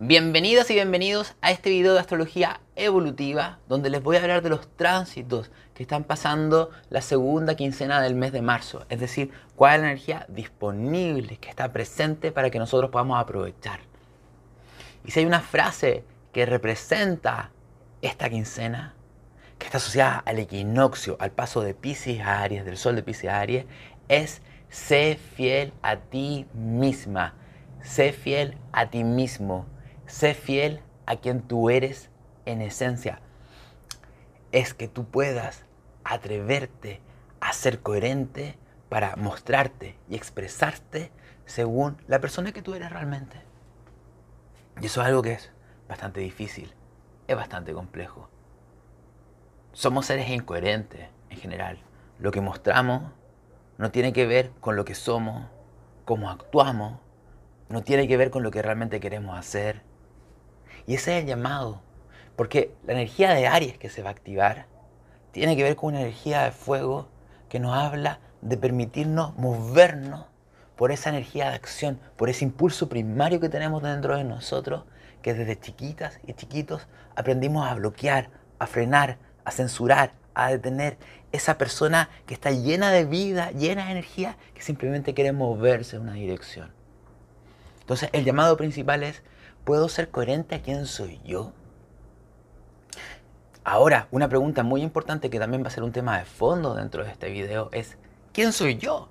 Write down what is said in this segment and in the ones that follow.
Bienvenidas y bienvenidos a este video de astrología evolutiva donde les voy a hablar de los tránsitos que están pasando la segunda quincena del mes de marzo, es decir, cuál es la energía disponible que está presente para que nosotros podamos aprovechar. Y si hay una frase que representa esta quincena, que está asociada al equinoccio, al paso de Pisces a Aries, del sol de Pisces a Aries, es sé fiel a ti misma, sé fiel a ti mismo Sé fiel a quien tú eres en esencia. Es que tú puedas atreverte a ser coherente para mostrarte y expresarte según la persona que tú eres realmente. Y eso es algo que es bastante difícil, es bastante complejo. Somos seres incoherentes en general. Lo que mostramos no tiene que ver con lo que somos, cómo actuamos, no tiene que ver con lo que realmente queremos hacer, y ese es el llamado. Porque la energía de Aries que se va a activar tiene que ver con una energía de fuego que nos habla de permitirnos movernos por esa energía de acción, por ese impulso primario que tenemos dentro de nosotros, que desde chiquitas y chiquitos aprendimos a bloquear, a frenar, a censurar, a detener esa persona que está llena de vida, llena de energía, que simplemente quiere moverse en una dirección. Entonces el llamado principal es ¿Puedo ser coherente a quién soy yo? Ahora, una pregunta muy importante que también va a ser un tema de fondo dentro de este video es, ¿quién soy yo?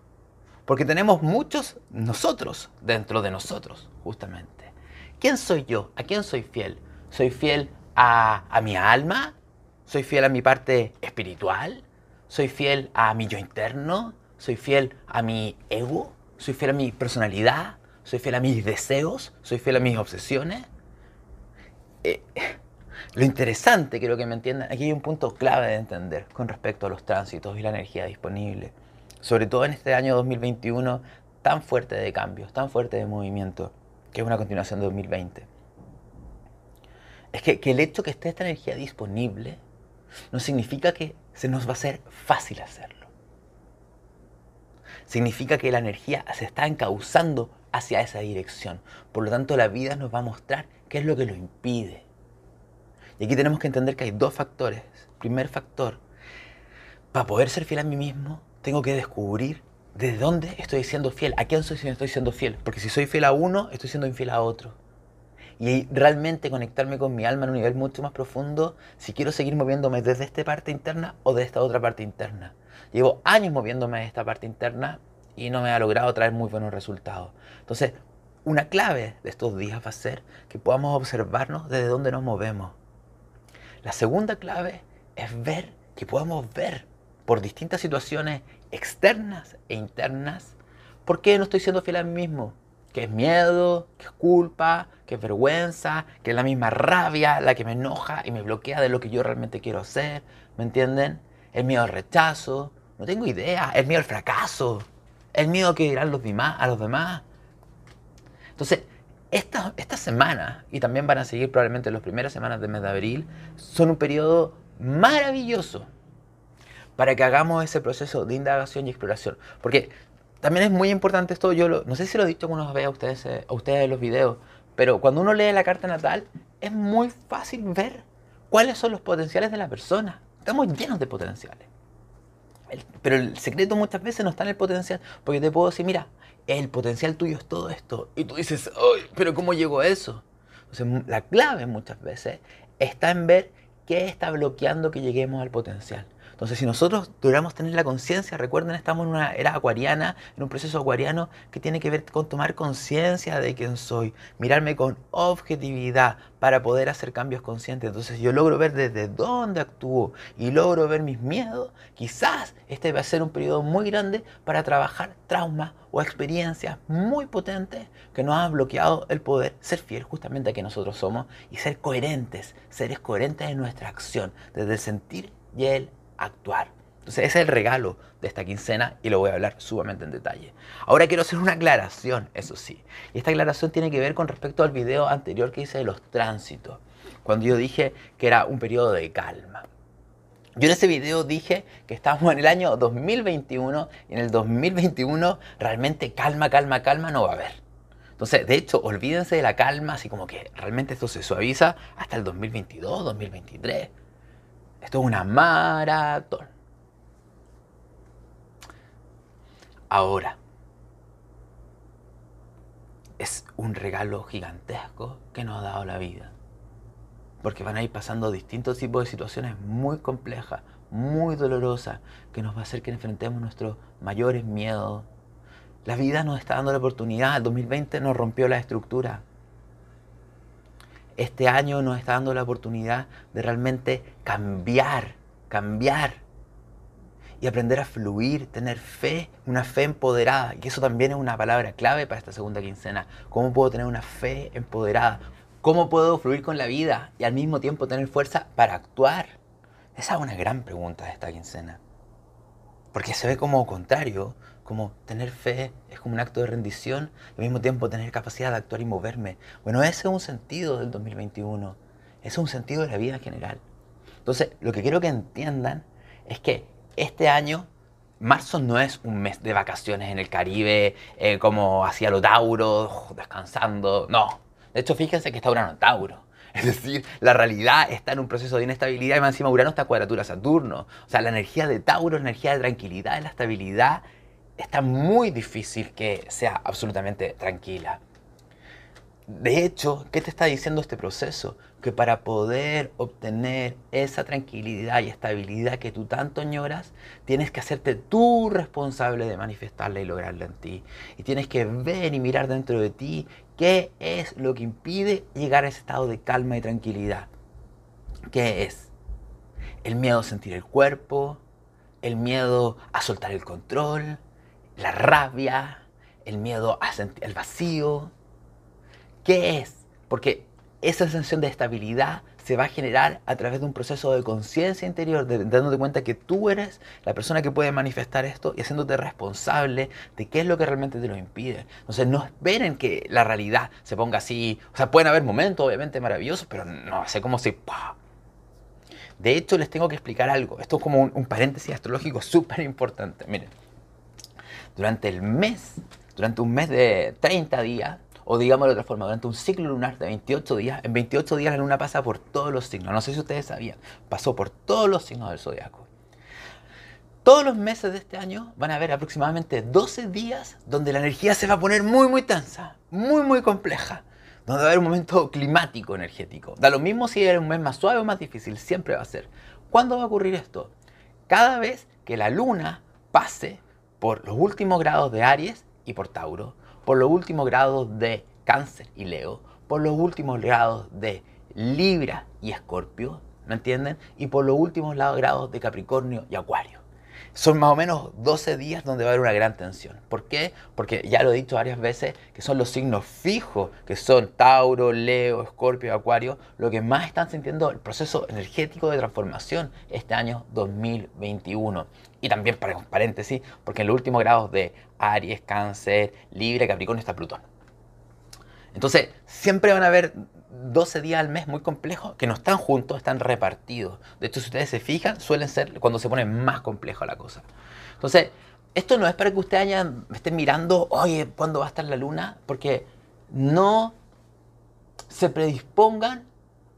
Porque tenemos muchos nosotros dentro de nosotros, justamente. ¿Quién soy yo? ¿A quién soy fiel? ¿Soy fiel a, a mi alma? ¿Soy fiel a mi parte espiritual? ¿Soy fiel a mi yo interno? ¿Soy fiel a mi ego? ¿Soy fiel a mi personalidad? Soy fiel a mis deseos, soy fiel a mis obsesiones. Eh, lo interesante, creo que me entiendan, aquí hay un punto clave de entender con respecto a los tránsitos y la energía disponible. Sobre todo en este año 2021 tan fuerte de cambios, tan fuerte de movimiento, que es una continuación de 2020. Es que, que el hecho que esté esta energía disponible no significa que se nos va a hacer fácil hacerlo. Significa que la energía se está encauzando hacia esa dirección. Por lo tanto, la vida nos va a mostrar qué es lo que lo impide. Y aquí tenemos que entender que hay dos factores. Primer factor, para poder ser fiel a mí mismo, tengo que descubrir de dónde estoy siendo fiel, a quién soy, estoy siendo fiel. Porque si soy fiel a uno, estoy siendo infiel a otro. Y realmente conectarme con mi alma en un nivel mucho más profundo si quiero seguir moviéndome desde esta parte interna o de esta otra parte interna. Llevo años moviéndome de esta parte interna y no me ha logrado traer muy buenos resultados. Entonces, una clave de estos días va a ser que podamos observarnos desde dónde nos movemos. La segunda clave es ver, que podamos ver por distintas situaciones externas e internas, por qué no estoy siendo fiel a mí mismo. Que es miedo, que es culpa, que es vergüenza, que es la misma rabia la que me enoja y me bloquea de lo que yo realmente quiero hacer. ¿Me entienden? El miedo al rechazo, no tengo idea, el miedo al fracaso el miedo que dirán los demás, a los demás. Entonces, esta, esta semana, y también van a seguir probablemente las primeras semanas del mes de abril, son un periodo maravilloso para que hagamos ese proceso de indagación y exploración. Porque también es muy importante esto, yo no sé si lo he dicho vez a ustedes, eh, a ustedes en los videos, pero cuando uno lee la carta natal, es muy fácil ver cuáles son los potenciales de la persona. Estamos llenos de potenciales pero el secreto muchas veces no está en el potencial, porque te puedo decir, mira, el potencial tuyo es todo esto. Y tú dices. ¿Pero cómo llegó a eso? La clave muchas veces está en ver qué está bloqueando que lleguemos al potencial. Entonces, si nosotros logramos tener la conciencia, recuerden, estamos en una era acuariana, en un proceso acuariano que tiene que ver con tomar conciencia de quién soy, mirarme con objetividad para poder hacer cambios conscientes. Entonces, yo logro ver desde dónde actúo y logro ver mis miedos. Quizás este va a ser un periodo muy grande para trabajar traumas o experiencias muy potentes que nos han bloqueado el poder ser fiel justamente a quien nosotros somos y ser coherentes, seres coherentes en nuestra acción, desde el sentir y el actuar. Entonces ese es el regalo de esta quincena y lo voy a hablar sumamente en detalle. Ahora quiero hacer una aclaración, eso sí. Y esta aclaración tiene que ver con respecto al video anterior que hice de los tránsitos, cuando yo dije que era un periodo de calma. Yo en ese video dije que estábamos en el año 2021 y en el 2021 realmente calma, calma, calma no va a haber. Entonces, de hecho, olvídense de la calma, así como que realmente esto se suaviza hasta el 2022, 2023. Esto es una maratón. Ahora, es un regalo gigantesco que nos ha dado la vida. Porque van a ir pasando distintos tipos de situaciones muy complejas, muy dolorosas, que nos va a hacer que enfrentemos nuestros mayores miedos. La vida nos está dando la oportunidad. El 2020 nos rompió la estructura. Este año nos está dando la oportunidad de realmente cambiar, cambiar y aprender a fluir, tener fe, una fe empoderada. Y eso también es una palabra clave para esta segunda quincena. ¿Cómo puedo tener una fe empoderada? ¿Cómo puedo fluir con la vida y al mismo tiempo tener fuerza para actuar? Esa es una gran pregunta de esta quincena. Porque se ve como contrario, como tener fe es como un acto de rendición y al mismo tiempo tener capacidad de actuar y moverme. Bueno, ese es un sentido del 2021. Ese es un sentido de la vida en general. Entonces, lo que quiero que entiendan es que este año, marzo no es un mes de vacaciones en el Caribe, eh, como hacía los Tauro, descansando. No. De hecho, fíjense que está Urano Tauro. Es decir, la realidad está en un proceso de inestabilidad y más encima Urano está cuadratura Saturno. O sea, la energía de Tauro, la energía de tranquilidad, de la estabilidad, está muy difícil que sea absolutamente tranquila. De hecho, ¿qué te está diciendo este proceso? Que para poder obtener esa tranquilidad y estabilidad que tú tanto añoras, tienes que hacerte tú responsable de manifestarla y lograrla en ti. Y tienes que ver y mirar dentro de ti qué es lo que impide llegar a ese estado de calma y tranquilidad. ¿Qué es? El miedo a sentir el cuerpo, el miedo a soltar el control, la rabia, el miedo a sentir el vacío, ¿Qué es? Porque esa sensación de estabilidad se va a generar a través de un proceso de conciencia interior, de, dándote cuenta que tú eres la persona que puede manifestar esto y haciéndote responsable de qué es lo que realmente te lo impide. Entonces no esperen que la realidad se ponga así. O sea, pueden haber momentos obviamente maravillosos, pero no sé cómo si... De hecho, les tengo que explicar algo. Esto es como un, un paréntesis astrológico súper importante. Miren, durante el mes, durante un mes de 30 días, o digámoslo de otra forma, durante un ciclo lunar de 28 días, en 28 días la luna pasa por todos los signos. No sé si ustedes sabían, pasó por todos los signos del zodiaco. Todos los meses de este año van a haber aproximadamente 12 días donde la energía se va a poner muy, muy tensa, muy, muy compleja. Donde va a haber un momento climático energético. Da lo mismo si era un mes más suave o más difícil, siempre va a ser. ¿Cuándo va a ocurrir esto? Cada vez que la luna pase por los últimos grados de Aries y por Tauro por los últimos grados de Cáncer y Leo, por los últimos grados de Libra y Escorpio, ¿me entienden? Y por los últimos grados de Capricornio y Acuario. Son más o menos 12 días donde va a haber una gran tensión. ¿Por qué? Porque ya lo he dicho varias veces, que son los signos fijos, que son Tauro, Leo, Escorpio Acuario, lo que más están sintiendo el proceso energético de transformación este año 2021. Y también, para paréntesis, porque en los últimos grados de Aries, Cáncer, Libre, Capricornio está Plutón. Entonces, siempre van a haber 12 días al mes muy complejos que no están juntos, están repartidos. De hecho, si ustedes se fijan, suelen ser cuando se pone más complejo la cosa. Entonces, esto no es para que ustedes estén mirando, oye, ¿cuándo va a estar la luna? Porque no se predispongan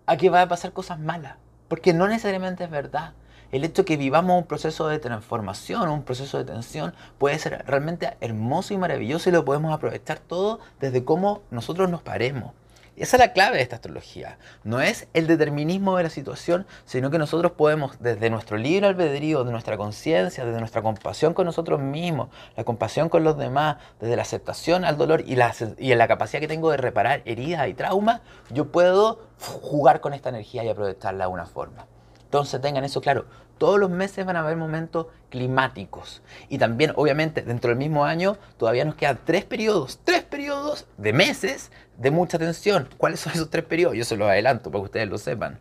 a que va a pasar cosas malas. Porque no necesariamente es verdad el hecho de que vivamos un proceso de transformación, un proceso de tensión, puede ser realmente hermoso y maravilloso y lo podemos aprovechar todo desde cómo nosotros nos paremos. Esa es la clave de esta astrología. No es el determinismo de la situación, sino que nosotros podemos, desde nuestro libre albedrío, de nuestra conciencia, desde nuestra compasión con nosotros mismos, la compasión con los demás, desde la aceptación al dolor y la, y la capacidad que tengo de reparar heridas y traumas, yo puedo jugar con esta energía y aprovecharla de una forma. Entonces tengan eso claro. Todos los meses van a haber momentos climáticos. Y también, obviamente, dentro del mismo año todavía nos quedan tres periodos, tres periodos de meses de mucha tensión. ¿Cuáles son esos tres periodos? Yo se los adelanto para que ustedes lo sepan.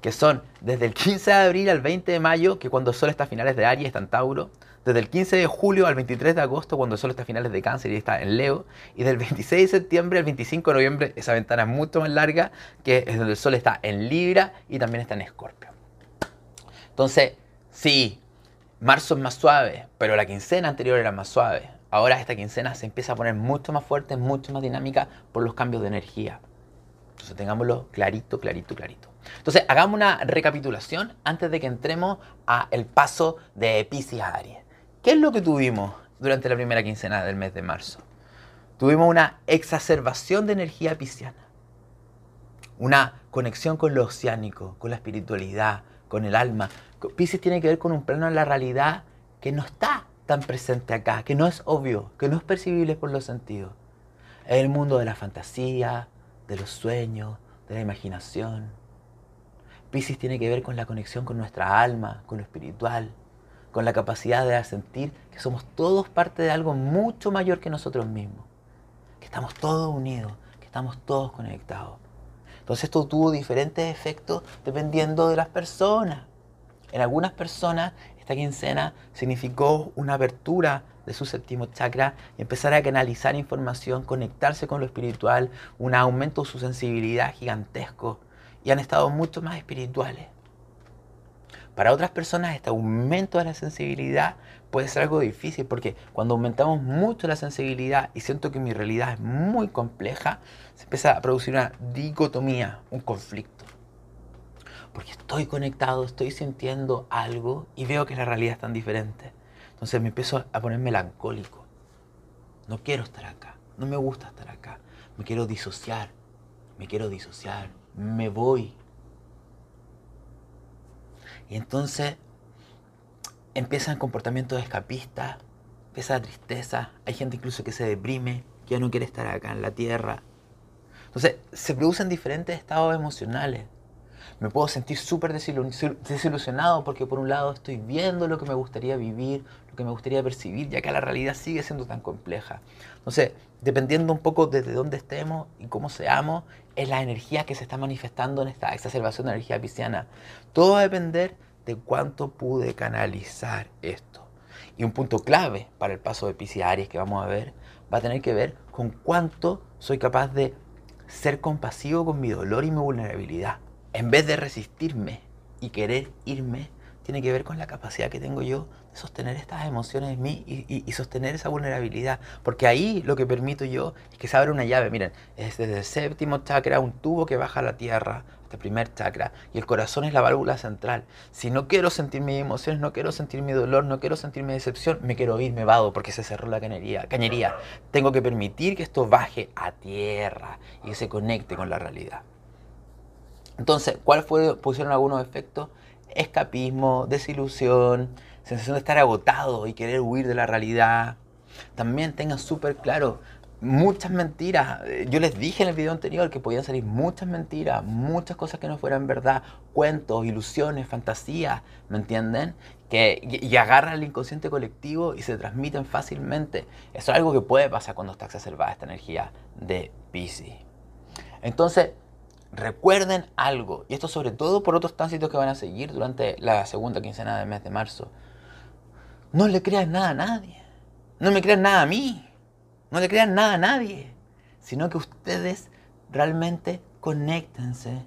Que son desde el 15 de abril al 20 de mayo, que cuando el Sol está a finales de Aries, está en Tauro. Desde el 15 de julio al 23 de agosto, cuando el Sol está a finales de Cáncer y está en Leo. Y del 26 de septiembre al 25 de noviembre, esa ventana es mucho más larga, que es donde el Sol está en Libra y también está en Escorpio. Entonces, sí, marzo es más suave, pero la quincena anterior era más suave. Ahora esta quincena se empieza a poner mucho más fuerte, mucho más dinámica por los cambios de energía. Entonces tengámoslo clarito, clarito, clarito. Entonces hagamos una recapitulación antes de que entremos a el paso de Pisces a Aries. ¿Qué es lo que tuvimos durante la primera quincena del mes de marzo? Tuvimos una exacerbación de energía pisciana, una conexión con lo oceánico, con la espiritualidad, con el alma. Pisces tiene que ver con un plano en la realidad que no está tan presente acá, que no es obvio, que no es percibible por los sentidos. Es el mundo de la fantasía, de los sueños, de la imaginación. Pisces tiene que ver con la conexión con nuestra alma, con lo espiritual, con la capacidad de sentir que somos todos parte de algo mucho mayor que nosotros mismos, que estamos todos unidos, que estamos todos conectados. Entonces esto tuvo diferentes efectos dependiendo de las personas. En algunas personas esta quincena significó una apertura de su séptimo chakra y empezar a canalizar información, conectarse con lo espiritual, un aumento de su sensibilidad gigantesco y han estado mucho más espirituales. Para otras personas este aumento de la sensibilidad puede ser algo difícil porque cuando aumentamos mucho la sensibilidad y siento que mi realidad es muy compleja, se empieza a producir una dicotomía, un conflicto. Porque estoy conectado, estoy sintiendo algo y veo que la realidad es tan diferente. Entonces me empiezo a poner melancólico. No quiero estar acá, no me gusta estar acá, me quiero disociar, me quiero disociar, me voy, y entonces empiezan comportamientos escapistas, empieza la tristeza, hay gente incluso que se deprime, que ya no quiere estar acá en la tierra. Entonces se producen diferentes estados emocionales. Me puedo sentir súper desilusionado porque por un lado estoy viendo lo que me gustaría vivir, lo que me gustaría percibir, ya que la realidad sigue siendo tan compleja. Entonces, dependiendo un poco desde dónde estemos y cómo seamos, es la energía que se está manifestando en esta exacerbación de energía pisciana. Todo va a depender de cuánto pude canalizar esto. Y un punto clave para el paso de Piscis Aries que vamos a ver va a tener que ver con cuánto soy capaz de ser compasivo con mi dolor y mi vulnerabilidad. En vez de resistirme y querer irme, tiene que ver con la capacidad que tengo yo de sostener estas emociones en mí y, sostener esa vulnerabilidad. Porque ahí lo que permito yo es que se abra una llave. Miren, es desde el séptimo chakra un tubo que baja a la tierra, este primer chakra, y el corazón es la válvula central. Si no quiero sentir mis emociones, no quiero sentir mi dolor, no quiero sentir mi decepción, me quiero ir, me vado porque se cerró la cañería. cañería. Tengo que permitir que esto baje a tierra y que se conecte con la realidad. Entonces, ¿cuáles pusieron algunos efectos? escapismo, desilusión, sensación de estar agotado y querer huir de la realidad. También tengan súper claro muchas mentiras. Yo les dije en el video anterior que podían salir muchas mentiras, muchas cosas que no fueran verdad, cuentos, ilusiones, fantasías, ¿me entienden? Que, y, agarran el inconsciente colectivo y se transmiten fácilmente. Eso es algo que puede pasar cuando está exacerbada esta energía de Pisces. Entonces, recuerden algo, y esto sobre todo por otros tránsitos que van a seguir durante la segunda quincena del mes de marzo. No le crean nada a nadie. No me crean nada a mí. No le crean nada a nadie. Sino que ustedes realmente conéctense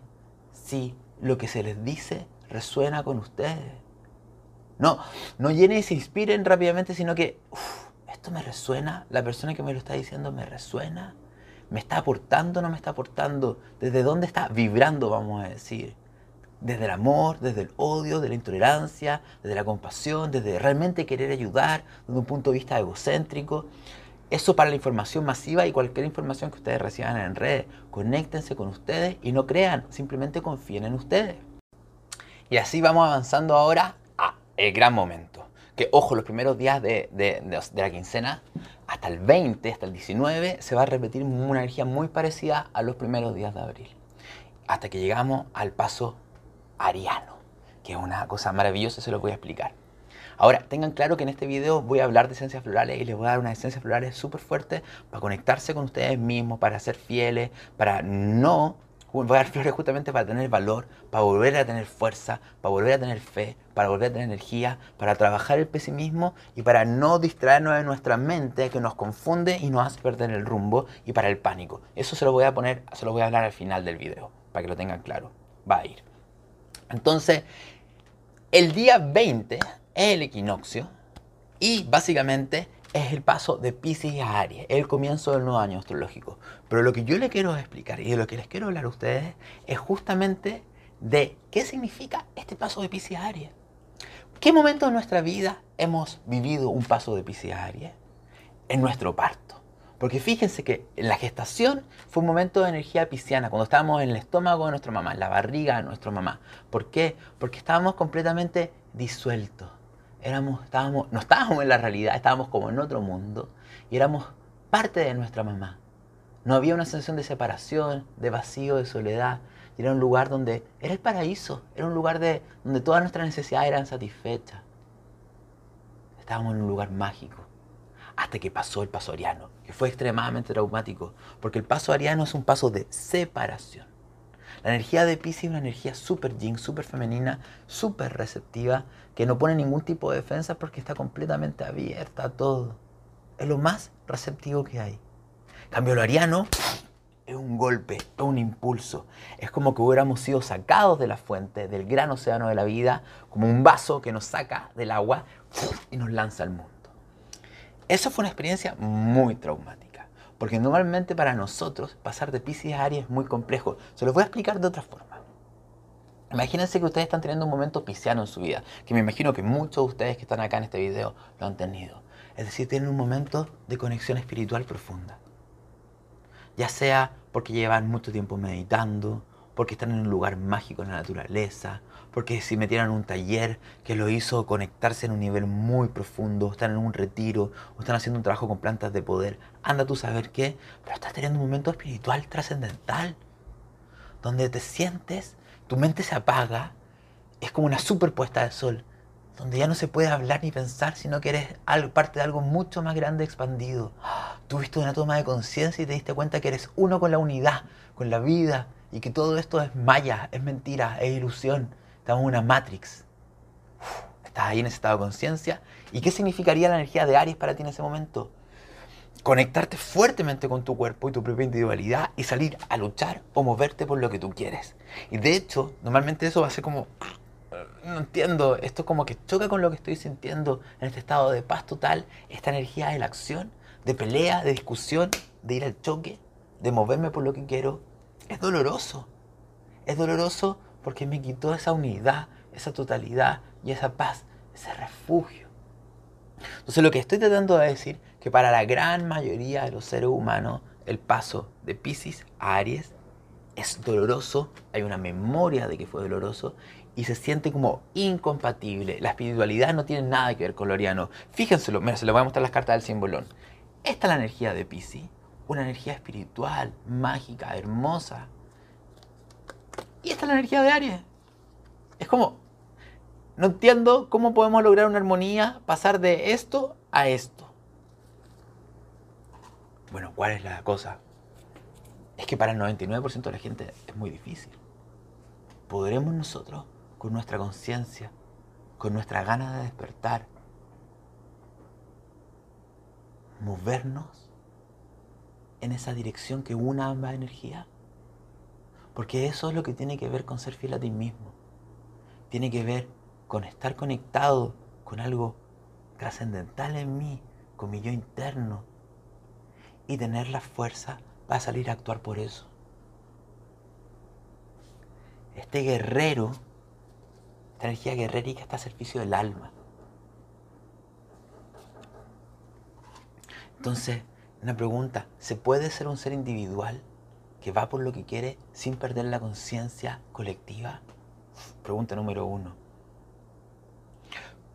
si lo que se les dice resuena con ustedes. No, no llenen y se inspiren rápidamente, sino que esto me resuena, la persona que me lo está diciendo me resuena ¿Me está aportando o no me está aportando? ¿Desde dónde está vibrando, vamos a decir? Desde el amor, desde el odio, de la intolerancia, desde la compasión, desde realmente querer ayudar, desde un punto de vista egocéntrico. Eso para la información masiva y cualquier información que ustedes reciban en redes. Conéctense con ustedes y no crean, simplemente confíen en ustedes. Y así vamos avanzando ahora a el gran momento. Que ojo, los primeros días de, de la quincena hasta el 20, hasta el 19, se va a repetir una energía muy parecida a los primeros días de abril. Hasta que llegamos al paso ariano, que es una cosa maravillosa, se lo voy a explicar. Ahora, tengan claro que en este video voy a hablar de esencias florales y les voy a dar unas esencias florales súper fuertes para conectarse con ustedes mismos, para ser fieles, para no dar flores justamente para tener valor, para volver a tener fuerza, para volver a tener fe, para volver a tener energía, para trabajar el pesimismo y para no distraernos de nuestra mente que nos confunde y nos hace perder el rumbo y para el pánico. Eso se lo voy a poner, se lo voy a hablar al final del video, para que lo tengan claro. Va a ir. Entonces, el día 20 es el equinoccio y básicamente es el paso de Pisces a Aries, el comienzo del nuevo año astrológico. Pero lo que yo le quiero explicar y de lo que les quiero hablar a ustedes es justamente de qué significa este paso de Pisces a. ¿Qué momento de nuestra vida hemos vivido un paso de Pisces a? En nuestro parto. Porque fíjense que la gestación fue un momento de energía pisciana, cuando estábamos en el estómago de nuestra mamá, en la barriga de nuestra mamá. ¿Por qué? Porque estábamos completamente disueltos éramos, estábamos, no estábamos en la realidad, estábamos como en otro mundo y éramos parte de nuestra mamá. No había una sensación de separación, de vacío, de soledad. Era un lugar donde era el paraíso, era un lugar de, donde todas nuestras necesidades eran satisfechas. Estábamos en un lugar mágico. Hasta que pasó el paso ariano, que fue extremadamente traumático, porque el paso ariano es un paso de separación. La energía de Pisces es una energía súper yin, súper femenina, súper receptiva, que no pone ningún tipo de defensa porque está completamente abierta a todo. Es lo más receptivo que hay. Cambio, lo ariano es un golpe, es un impulso. Es como que hubiéramos sido sacados de la fuente, del gran océano de la vida, como un vaso que nos saca del agua y nos lanza al mundo. Eso fue una experiencia muy traumática. Porque normalmente para nosotros pasar de Pisces a Aries es muy complejo. Se los voy a explicar de otra forma. Imagínense que ustedes están teniendo un momento pisciano en su vida, que me imagino que muchos de ustedes que están acá en este video lo han tenido. Es decir, tienen un momento de conexión espiritual profunda. Ya sea porque llevan mucho tiempo meditando, porque están en un lugar mágico en la naturaleza, porque si metieron un taller que lo hizo conectarse en un nivel muy profundo, están en un retiro, o están haciendo un trabajo con plantas de poder, anda tú saber qué, pero estás teniendo un momento espiritual trascendental, donde te sientes, tu mente se apaga, es como una superpuesta de sol, donde ya no se puede hablar ni pensar, sino que eres parte de algo mucho más grande expandido. Tuviste una toma de conciencia y te diste cuenta que eres uno con la unidad, con la vida, y que todo esto es maya, es mentira, es ilusión Estamos en una matrix. estás ahí en ese estado de conciencia. ¿Y qué significaría la energía de Aries para ti en ese momento? Conectarte fuertemente con tu cuerpo y tu propia individualidad y salir a luchar o moverte por lo que tú quieres. Y de hecho, normalmente eso va a ser como, no entiendo, esto como que choca con lo que estoy sintiendo en este estado de paz total, esta energía de la acción, de pelea, de discusión, de ir al choque, de moverme por lo que quiero. Es doloroso. Es doloroso porque me quitó esa unidad, esa totalidad y esa paz, ese refugio. Entonces lo que estoy tratando de decir que para la gran mayoría de los seres humanos el paso de Pisces a Aries es doloroso, hay una memoria de que fue doloroso y se siente como incompatible. La espiritualidad no tiene nada que ver con lo ariano. Fíjenselo, mira, se lo voy a mostrar las cartas del simbolón. Esta es la energía de Pisces, una energía espiritual, mágica, hermosa, y esta es la energía de Aries. Es como, no entiendo cómo podemos lograr una armonía, pasar de esto a esto. Bueno, ¿cuál es la cosa? Es que para el 99% de la gente es muy difícil. ¿Podremos nosotros, con nuestra conciencia, con nuestra gana de despertar, movernos en esa dirección que una ambas energías? Porque eso es lo que tiene que ver con ser fiel a ti mismo. Tiene que ver con estar conectado con algo trascendental en mí, con mi yo interno. Y tener la fuerza para salir a actuar por eso. Este guerrero, esta energía guerrérica está a servicio del alma. Entonces, una pregunta, ¿se puede ser un ser individual? que va por lo que quiere sin perder la conciencia colectiva? Pregunta número uno.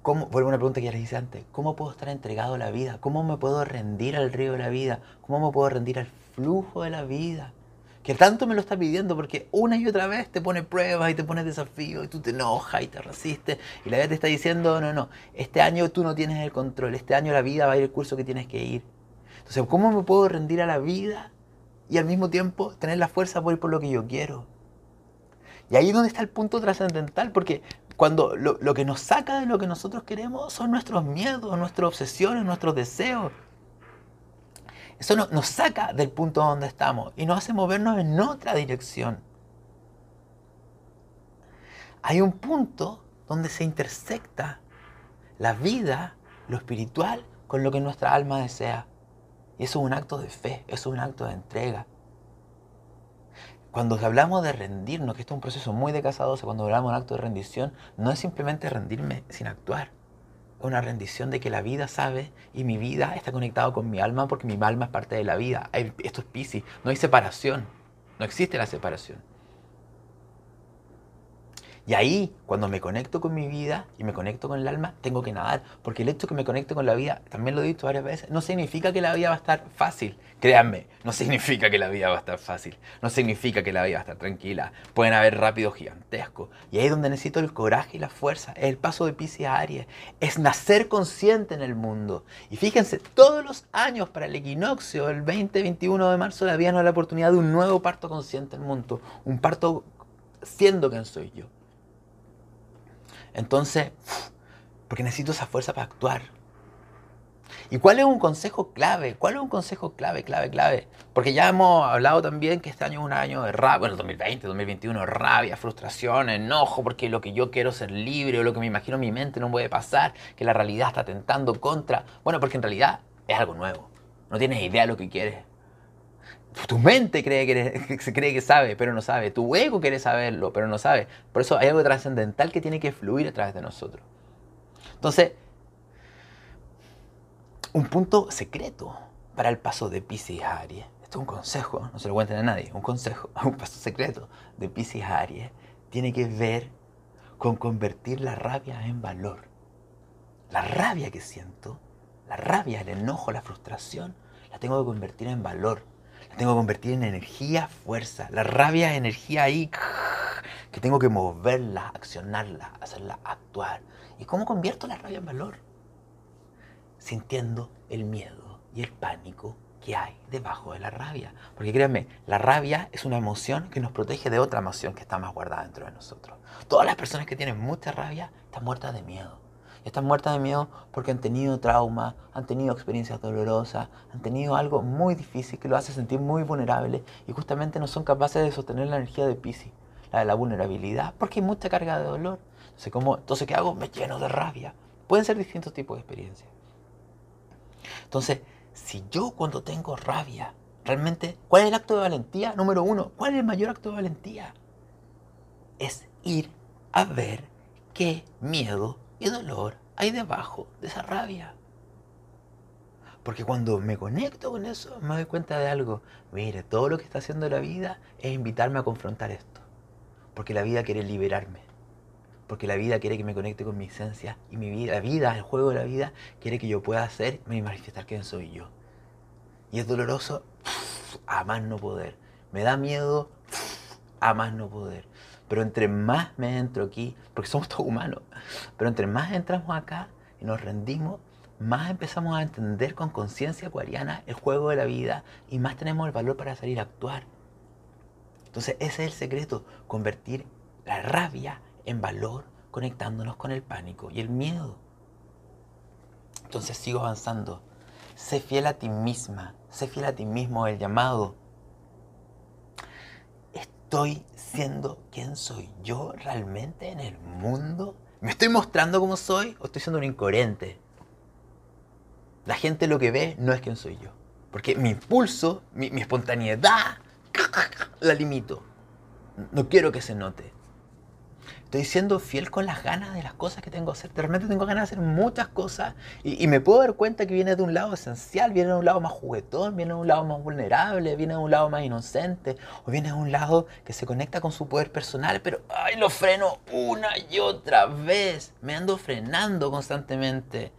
¿Cómo, vuelvo a una pregunta que ya les hice antes. ¿Cómo puedo estar entregado a la vida? ¿Cómo me puedo rendir al río de la vida? ¿Cómo me puedo rendir al flujo de la vida? Que tanto me lo está pidiendo porque una y otra vez te pone pruebas y te pone desafíos y tú te enojas y te resistes y la vida te está diciendo, no, no, este año tú no tienes el control, este año la vida va a ir el curso que tienes que ir. Entonces, ¿cómo me puedo rendir a la vida y al mismo tiempo tener la fuerza por ir por lo que yo quiero. Y ahí es donde está el punto trascendental, porque cuando lo, que nos saca de lo que nosotros queremos son nuestros miedos, nuestras obsesiones, nuestros deseos. Eso nos saca del punto donde estamos y nos hace movernos en otra dirección. Hay un punto donde se intersecta la vida, lo espiritual, con lo que nuestra alma desea. Y eso es un acto de fe, eso es un acto de entrega. Cuando hablamos de rendirnos, que esto es un proceso muy de cuando hablamos de un acto de rendición, no es simplemente rendirme sin actuar. Una rendición de que la vida sabe y mi vida está conectada con mi alma porque mi alma es parte de la vida. Esto es Pisces, no hay separación, no existe la separación. Y ahí, cuando me conecto con mi vida y me conecto con el alma, tengo que nadar. Porque el hecho que me conecte con la vida, también lo he dicho varias veces, no significa que la vida va a estar fácil. Créanme, no significa que la vida va a estar fácil. No significa que la vida va a estar tranquila. Pueden haber rápidos gigantescos. Y ahí es donde necesito el coraje y la fuerza. Es el paso de Pisces a Aries. Es nacer consciente en el mundo. Y fíjense, todos los años para el equinoccio, el 20-21 de marzo, la vida nos da la oportunidad de un nuevo parto consciente en el mundo. Un parto siendo quien soy yo. Entonces, porque necesito esa fuerza para actuar. ¿Y cuál es un consejo clave? ¿Cuál es un consejo clave, clave, clave? Porque ya hemos hablado también que este año es un año de rabia, bueno, 2020, 2021, rabia, frustración, enojo, porque lo que yo quiero ser libre o lo que me imagino en mi mente no puede pasar, que la realidad está tentando contra. Bueno, porque en realidad es algo nuevo. No tienes idea de lo que quieres. Tu mente cree que, se cree que sabe, pero no sabe. Tu ego quiere saberlo, pero no sabe. Por eso hay algo trascendental que tiene que fluir a través de nosotros. Entonces, un punto secreto para el paso de Pisces a Aries. Esto es un consejo, no se lo cuenten a nadie. Un consejo, un paso secreto de Pisces a Aries tiene que ver con convertir la rabia en valor. La rabia que siento, la rabia, el enojo, la frustración, la tengo que convertir en valor tengo que convertir en energía, fuerza. La rabia es energía ahí que tengo que moverla, accionarla, hacerla actuar. ¿Y cómo convierto la rabia en valor? Sintiendo el miedo y el pánico que hay debajo de la rabia. Porque créanme, la rabia es una emoción que nos protege de otra emoción que está más guardada dentro de nosotros. Todas las personas que tienen mucha rabia están muertas de miedo. Están muertas de miedo porque han tenido trauma, han tenido experiencias dolorosas, han tenido algo muy difícil que lo hace sentir muy vulnerable y justamente no son capaces de sostener la energía de Pisces, la de la vulnerabilidad, porque hay mucha carga de dolor. Entonces, ¿cómo, entonces ¿qué hago? Me lleno de rabia. Pueden ser distintos tipos de experiencias. Entonces, si yo cuando tengo rabia, realmente, ¿cuál es el acto de valentía? Número uno, ¿cuál es el mayor acto de valentía? Es ir a ver qué miedo y dolor hay debajo de esa rabia. Porque cuando me conecto con eso, me doy cuenta de algo. Mire, todo lo que está haciendo la vida es invitarme a confrontar esto. Porque la vida quiere liberarme. Porque la vida quiere que me conecte con mi esencia. Y mi vida, la vida, el juego de la vida, quiere que yo pueda hacer y manifestar quién soy yo. Y es doloroso a más no poder. Me da miedo a más no poder. Pero entre más me entro aquí, porque somos todos humanos, pero entre más entramos acá y nos rendimos, más empezamos a entender con conciencia acuariana el juego de la vida y más tenemos el valor para salir a actuar. Entonces ese es el secreto, convertir la rabia en valor conectándonos con el pánico y el miedo. Entonces sigo avanzando. Sé fiel a ti misma, sé fiel a ti mismo, el llamado. Estoy siendo quién soy yo realmente en el mundo? ¿Me estoy mostrando como soy o estoy siendo un incoherente? La gente lo que ve no es quién soy yo. Porque mi impulso, mi, mi espontaneidad, la limito. No quiero que se note. Estoy siendo fiel con las ganas de las cosas que tengo que hacer. De repente tengo ganas de hacer muchas cosas y, me puedo dar cuenta que viene de un lado esencial, viene de un lado más juguetón, viene de un lado más vulnerable, viene de un lado más inocente o viene de un lado que se conecta con su poder personal, pero ay, lo freno una y otra vez. Me ando frenando constantemente.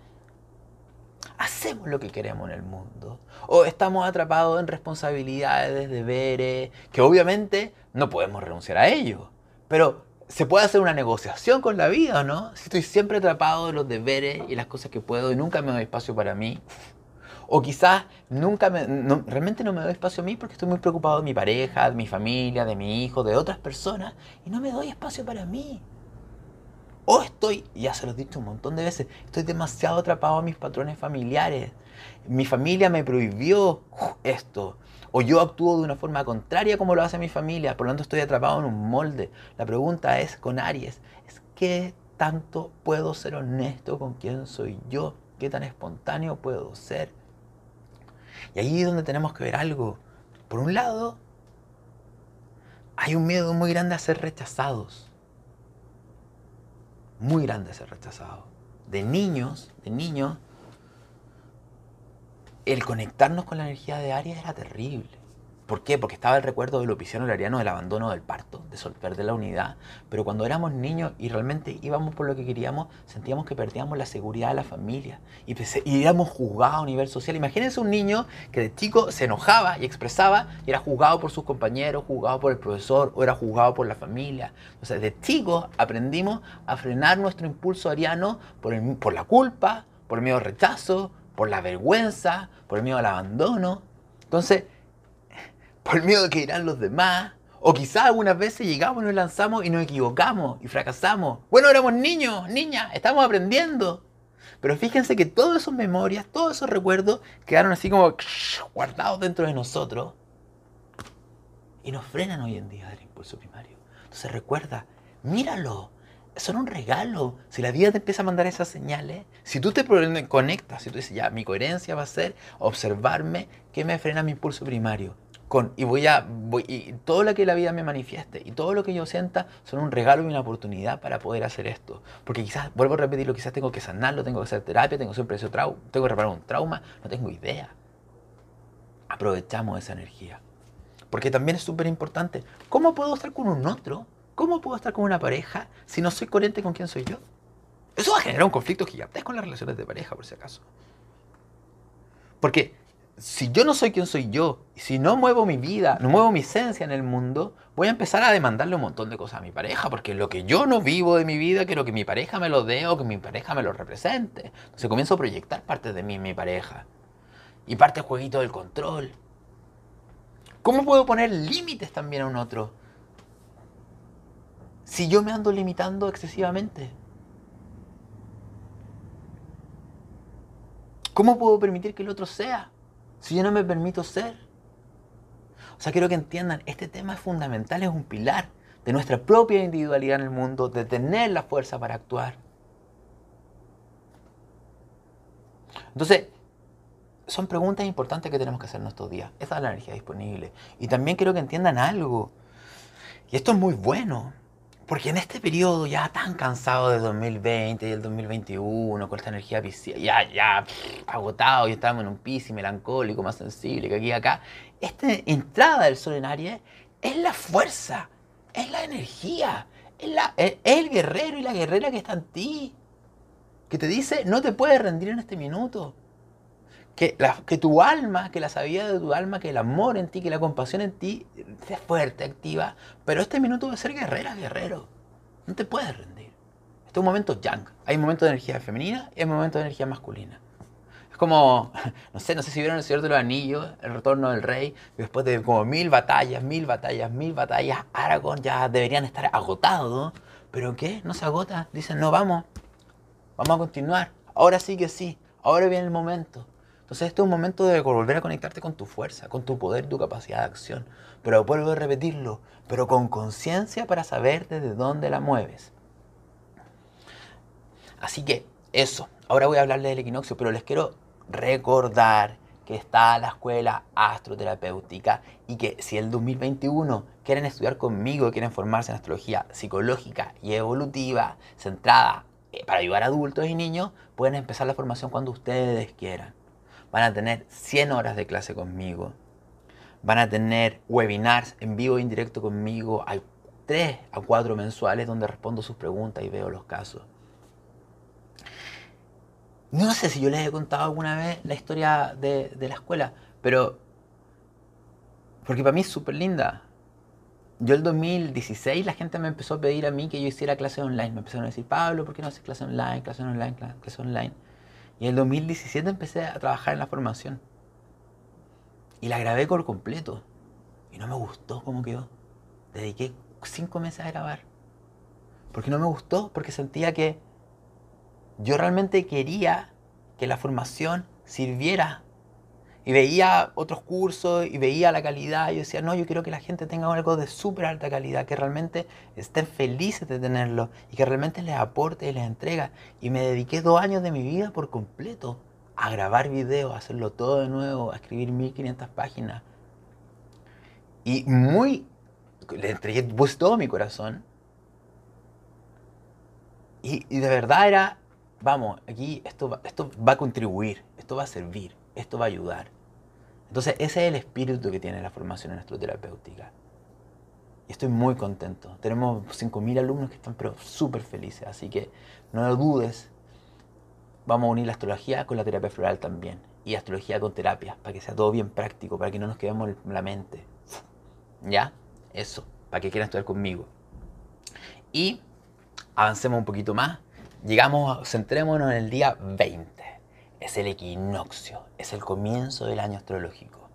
Hacemos lo que queremos en el mundo. O estamos atrapados en responsabilidades, deberes, que obviamente no podemos renunciar a ellos. Pero se puede hacer una negociación con la vida, ¿no? Si estoy siempre atrapado en los deberes y las cosas que puedo y nunca me doy espacio para mí. O quizás nunca me, realmente no me doy espacio a mí porque estoy muy preocupado de mi pareja, de mi familia, de mi hijo, de otras personas y no me doy espacio para mí. O estoy, ya se lo he dicho un montón de veces, estoy demasiado atrapado a mis patrones familiares. Mi familia me prohibió esto o yo actúo de una forma contraria como lo hace mi familia, por lo tanto estoy atrapado en un molde. La pregunta es con Aries, es ¿qué tanto puedo ser honesto con quién soy yo? ¿Qué tan espontáneo puedo ser? Y ahí es donde tenemos que ver algo. Por un lado, hay un miedo muy grande a ser rechazados. Muy grande a ser rechazados. De niños, de niños, el conectarnos con la energía de Aries era terrible. ¿Por qué? Porque estaba el recuerdo del opiciano lariano del abandono del parto, de perder la unidad. Pero cuando éramos niños y realmente íbamos por lo que queríamos, sentíamos que perdíamos la seguridad de la familia y, y éramos juzgados a nivel social. Imagínense un niño que de chico se enojaba y expresaba y era juzgado por sus compañeros, juzgado por el profesor o era juzgado por la familia. O sea, de chicos aprendimos a frenar nuestro impulso ariano por, por la culpa, por el miedo al rechazo, por la vergüenza, por el miedo al abandono. Entonces, por miedo de que irán los demás. O quizás algunas veces llegamos, nos lanzamos y nos equivocamos y fracasamos. Bueno, éramos niños, niñas, estamos aprendiendo. Pero fíjense que todas esas memorias, todos esos recuerdos quedaron así como guardados dentro de nosotros y nos frenan hoy en día del impulso primario. Entonces recuerda, míralo, son un regalo. Si la vida te empieza a mandar esas señales, si tú te conectas, si tú dices, ya, mi coherencia va a ser observarme qué me frena mi impulso primario y voy a y todo lo que la vida me manifieste y todo lo que yo sienta son un regalo y una oportunidad para poder hacer esto porque quizás vuelvo a repetirlo quizás tengo que sanarlo tengo que hacer terapia tengo siempre ese trauma tengo que reparar un trauma no tengo idea. Aprovechamos esa energía. Porque también es súper importante cómo puedo estar con un otro cómo puedo estar con una pareja si no soy coherente con quién soy yo eso va a generar un conflicto gigantesco con las relaciones de pareja por si acaso porque si yo no soy quien soy yo, si no muevo mi vida, no muevo mi esencia en el mundo, voy a empezar a demandarle un montón de cosas a mi pareja, porque lo que yo no vivo de mi vida, quiero que mi pareja me lo dé o que mi pareja me lo represente. Entonces comienzo a proyectar parte de mí en mi pareja. Y parte del jueguito del control. ¿Cómo puedo poner límites también a un otro? Si yo me ando limitando excesivamente. ¿Cómo puedo permitir que el otro sea? si yo no me permito ser? O sea, quiero que entiendan, este tema es fundamental, es un pilar de nuestra propia individualidad en el mundo, de tener la fuerza para actuar. Entonces, son preguntas importantes que tenemos que hacer en estos días. Esa es la energía disponible. Y también quiero que entiendan algo. Y esto es muy bueno. Porque en este periodo ya tan cansado de 2020 y el 2021, con esta energía ya, ya agotado y estamos en un piso melancólico, más sensible que aquí y acá, esta entrada del sol en Aries es la fuerza, es la energía, es, la, es el guerrero y la guerrera que está en ti, que te dice, no te puedes rendir en este minuto. Que, que, tu alma, que la sabiduría de tu alma, que el amor en ti, que la compasión en ti sea fuerte, activa. Pero este minuto debe ser guerrera, guerrero. No te puedes rendir. Este es un momento yang. Hay momentos de energía femenina y hay momentos de energía masculina. Es como, no sé, no sé si vieron El Señor de los Anillos, El Retorno del Rey, después de como mil batallas, mil batallas, mil batallas, Aragorn ya deberían estar agotados. ¿Pero qué? No se agota. Dicen, no, vamos, vamos a continuar. Ahora sí que sí, ahora viene el momento. Entonces este es un momento de volver a conectarte con tu fuerza, con tu poder, tu capacidad de acción. Pero vuelvo a repetirlo, pero con conciencia para saber desde dónde la mueves. Así que eso, ahora voy a hablarles del equinoccio, pero les quiero recordar que está la escuela astroterapéutica y que si el 2021 quieren estudiar conmigo, quieren formarse en astrología psicológica y evolutiva centrada eh, para ayudar a adultos y niños, pueden empezar la formación cuando ustedes quieran van a tener 100 horas de clase conmigo, van a tener webinars en vivo e indirecto conmigo, hay 3 a 4 mensuales donde respondo sus preguntas y veo los casos. No sé si yo les he contado alguna vez la historia de, la escuela, pero porque para mí es súper linda. Yo el 2016 la gente me empezó a pedir a mí que yo hiciera clases online. Me empezaron a decir, Pablo, ¿por qué no haces clase online, clase online, clase online? Y en el 2017 empecé a trabajar en la formación. Y la grabé por completo. Y no me gustó cómo quedó. Dediqué cinco meses a grabar. Porque no me gustó, porque sentía que yo realmente quería que la formación sirviera. Y veía otros cursos y veía la calidad. Y yo decía, no, yo quiero que la gente tenga algo de súper alta calidad, que realmente estén felices de tenerlo y que realmente les aporte y les entrega. Y me dediqué dos años de mi vida por completo a grabar videos, a hacerlo todo de nuevo, a escribir 1500 páginas. Y muy, le entregué pues todo mi corazón. Y, y de verdad era, vamos, aquí esto, esto va a contribuir, esto va a servir esto va a ayudar. Entonces, ese es el espíritu que tiene la formación en astroterapéutica. Y estoy muy contento. Tenemos 5.000 alumnos que están súper felices, así que no lo dudes. Vamos a unir la astrología con la terapia floral también. Y astrología con terapia, para que sea todo bien práctico, para que no nos quedemos en la mente. ¿Ya? Eso, para que quieran estudiar conmigo. Y avancemos un poquito más. Llegamos, centrémonos en el día 20 es el equinoccio, es el comienzo del año astrológico.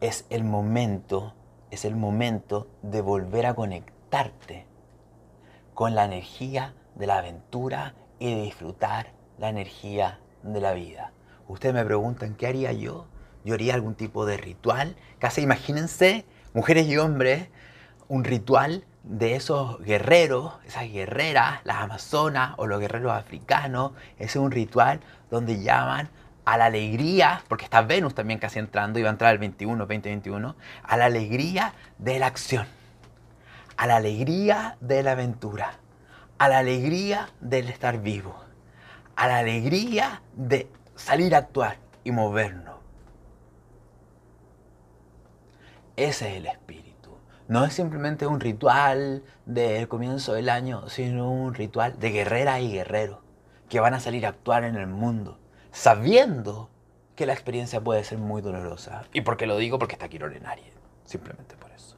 Es el momento, es el momento de volver a conectarte con la energía de la aventura y de disfrutar la energía de la vida. Ustedes me preguntan, ¿qué haría yo? Yo haría algún tipo de ritual. Casi imagínense, mujeres y hombres, un ritual de esos guerreros, esas guerreras, las amazonas o los guerreros africanos. Ese es un ritual donde llaman a la alegría, porque está Venus también casi entrando, va a entrar el 21, 2021, a la alegría de la acción, a la alegría de la aventura, a la alegría del estar vivo, a la alegría de salir a actuar y movernos. Ese es el espíritu no es simplemente un ritual del comienzo del año, sino un ritual de guerrera y guerrero que van a salir a actuar en el mundo, sabiendo que la experiencia puede ser muy dolorosa. ¿Y por qué lo digo? Porque está Quirón en Aries, simplemente por eso.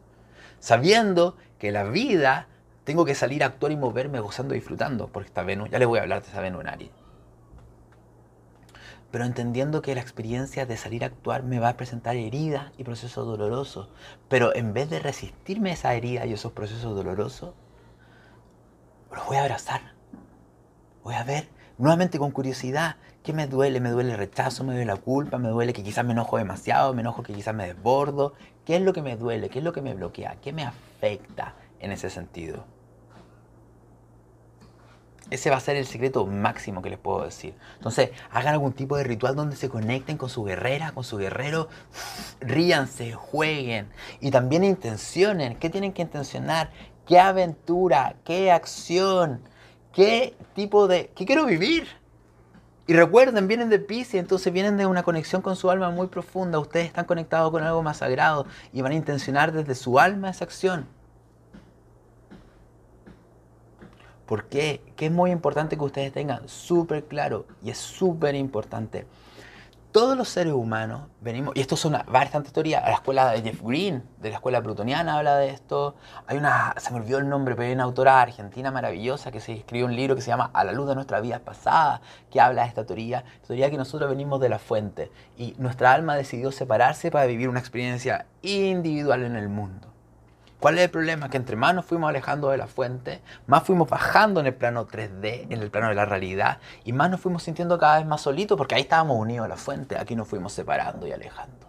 Sabiendo que la vida tengo que salir a actuar y moverme gozando y disfrutando, porque está Venus, ya les voy a hablar de esa Venus en Aries pero entendiendo que la experiencia de salir a actuar me va a presentar heridas y procesos dolorosos. Pero en vez de resistirme a esa herida y esos procesos dolorosos, los voy a abrazar. Voy a ver nuevamente con curiosidad qué me duele. Me duele el rechazo, me duele la culpa, me duele que quizás me enojo demasiado, me enojo que quizás me desbordo. ¿Qué es lo que me duele? ¿Qué es lo que me bloquea? ¿Qué me afecta en ese sentido? Ese va a ser el secreto máximo que les puedo decir. Entonces, hagan algún tipo de ritual donde se conecten con su guerrera, con su guerrero, ríanse, jueguen y también intencionen. ¿Qué tienen que intencionar? ¿Qué aventura? ¿Qué acción? ¿Qué tipo de... ¿Qué quiero vivir? Y recuerden, vienen de Pisces, entonces vienen de una conexión con su alma muy profunda. Ustedes están conectados con algo más sagrado y van a intencionar desde su alma esa acción. ¿Por qué? Que es muy importante que ustedes tengan súper claro y es súper importante. Todos los seres humanos venimos, y esto son bastantes teorías, la escuela de Jeff Green, de la escuela plutoniana habla de esto. Hay una, se me olvidó el nombre, pero hay una autora argentina maravillosa que se escribió un libro que se llama A la luz de nuestra vida pasada, que habla de esta teoría, teoría que nosotros venimos de la fuente y nuestra alma decidió separarse para vivir una experiencia individual en el mundo. ¿Cuál es el problema? Que entre más nos fuimos alejando de la fuente, más fuimos bajando en el plano 3D, en el plano de la realidad, y más nos fuimos sintiendo cada vez más solitos porque ahí estábamos unidos a la fuente, aquí nos fuimos separando y alejando.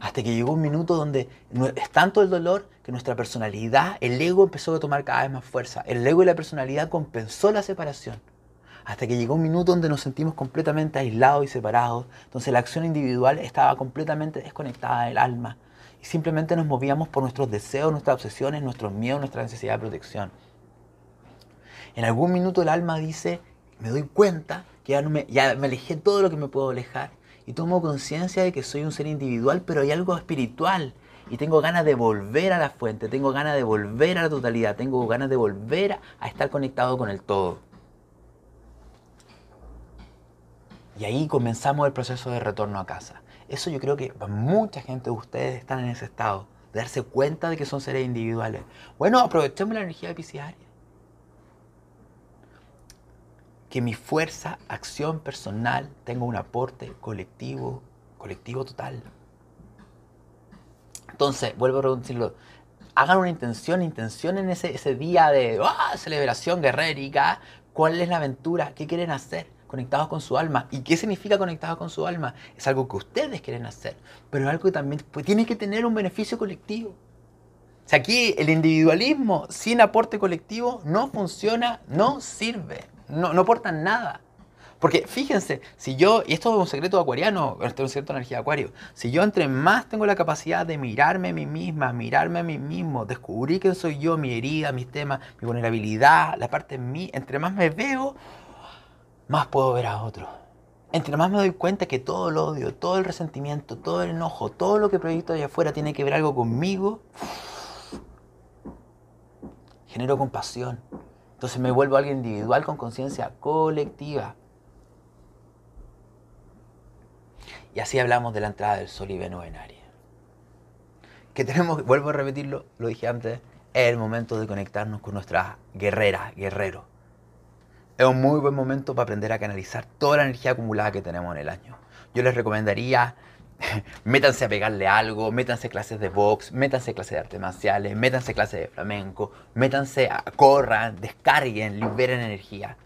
Hasta que llegó un minuto donde es tanto el dolor que nuestra personalidad, el ego empezó a tomar cada vez más fuerza. El ego y la personalidad compensó la separación. Hasta que llegó un minuto donde nos sentimos completamente aislados y separados. Entonces la acción individual estaba completamente desconectada del alma simplemente nos movíamos por nuestros deseos, nuestras obsesiones, nuestros miedos, nuestra necesidad de protección. En algún minuto el alma dice, me doy cuenta que ya, me, ya me alejé todo lo que me puedo alejar y tomo conciencia de que soy un ser individual, pero hay algo espiritual y tengo ganas de volver a la fuente, tengo ganas de volver a la totalidad, tengo ganas de volver a estar conectado con el todo. Y ahí comenzamos el proceso de retorno a casa. Eso yo creo que mucha gente de ustedes están en ese estado, darse cuenta de que son seres individuales. Bueno, aprovechemos la energía de Que mi fuerza, acción personal tenga un aporte colectivo, colectivo total. Entonces, vuelvo a decirlo, hagan una intención, intención en ese, ese día de ¡ah! celebración guerrérica. ¿Cuál es la aventura? ¿Qué quieren hacer? Conectados con su alma. ¿Y qué significa conectados con su alma? Es algo que ustedes quieren hacer, pero es algo que también pues, tiene que tener un beneficio colectivo. Aquí el individualismo sin aporte colectivo no funciona, no sirve, no, no aporta nada. Porque fíjense, si yo, y esto es un secreto acuariano, esto es un secreto energía de acuario, si yo entre más tengo la capacidad de mirarme a mí misma, mirarme a mí mismo, descubrir quién soy yo, mi herida, mis temas, mi vulnerabilidad, la parte de mí, entre más me veo, más puedo ver a otro. Entre más me doy cuenta que todo el odio, todo el resentimiento, todo el enojo, todo lo que proyecto allá afuera tiene que ver algo conmigo, genero compasión. Entonces me vuelvo alguien individual con conciencia colectiva. Y así hablamos de la entrada del Sol y Venus en Aries. Que tenemos, vuelvo a repetirlo, lo dije antes, es el momento de conectarnos con nuestras guerreras, guerreros. Es un muy buen momento para aprender a canalizar toda la energía acumulada que tenemos en el año. Yo les recomendaría, métanse a pegarle algo, métanse clases de box, métanse clases de artes marciales, métanse clases de flamenco, métanse a corran, descarguen, liberen energía.